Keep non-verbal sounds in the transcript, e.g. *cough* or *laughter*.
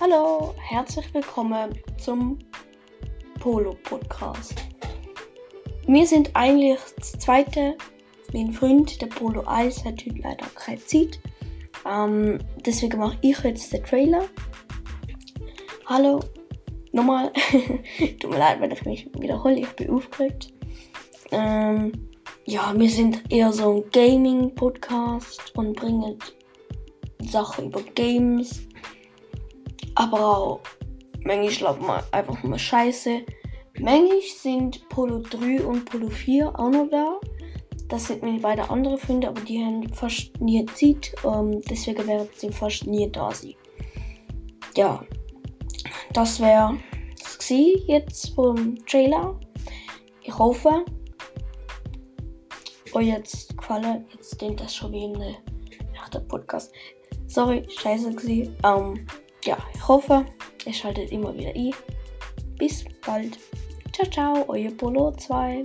Hallo, herzlich willkommen zum Polo Podcast. Wir sind eigentlich das zweite. Mein Freund, der Polo 1, hat heute leider keine Zeit. Ähm, deswegen mache ich jetzt den Trailer. Hallo, nochmal. *laughs* Tut mir leid, wenn ich mich wiederhole, ich bin aufgeregt. Ähm, ja, wir sind eher so ein Gaming-Podcast und bringen Sachen über Games. Aber auch manchmal glaubt man einfach nur Scheiße. Manchmal sind Polo 3 und Polo 4 auch noch da. Das sind meine beiden andere Freunde, aber die haben fast nie Zeit. Ähm, deswegen werden sie fast nie da sein. Ja, das wäre es jetzt vom Trailer. Ich hoffe, euch jetzt gefallen. Jetzt denkt das schon wie ein echter Podcast. Sorry, scheiße gewesen. Ähm, ja, ich hoffe, ihr schaltet immer wieder ein. Bis bald. Ciao, ciao, euer Polo 2.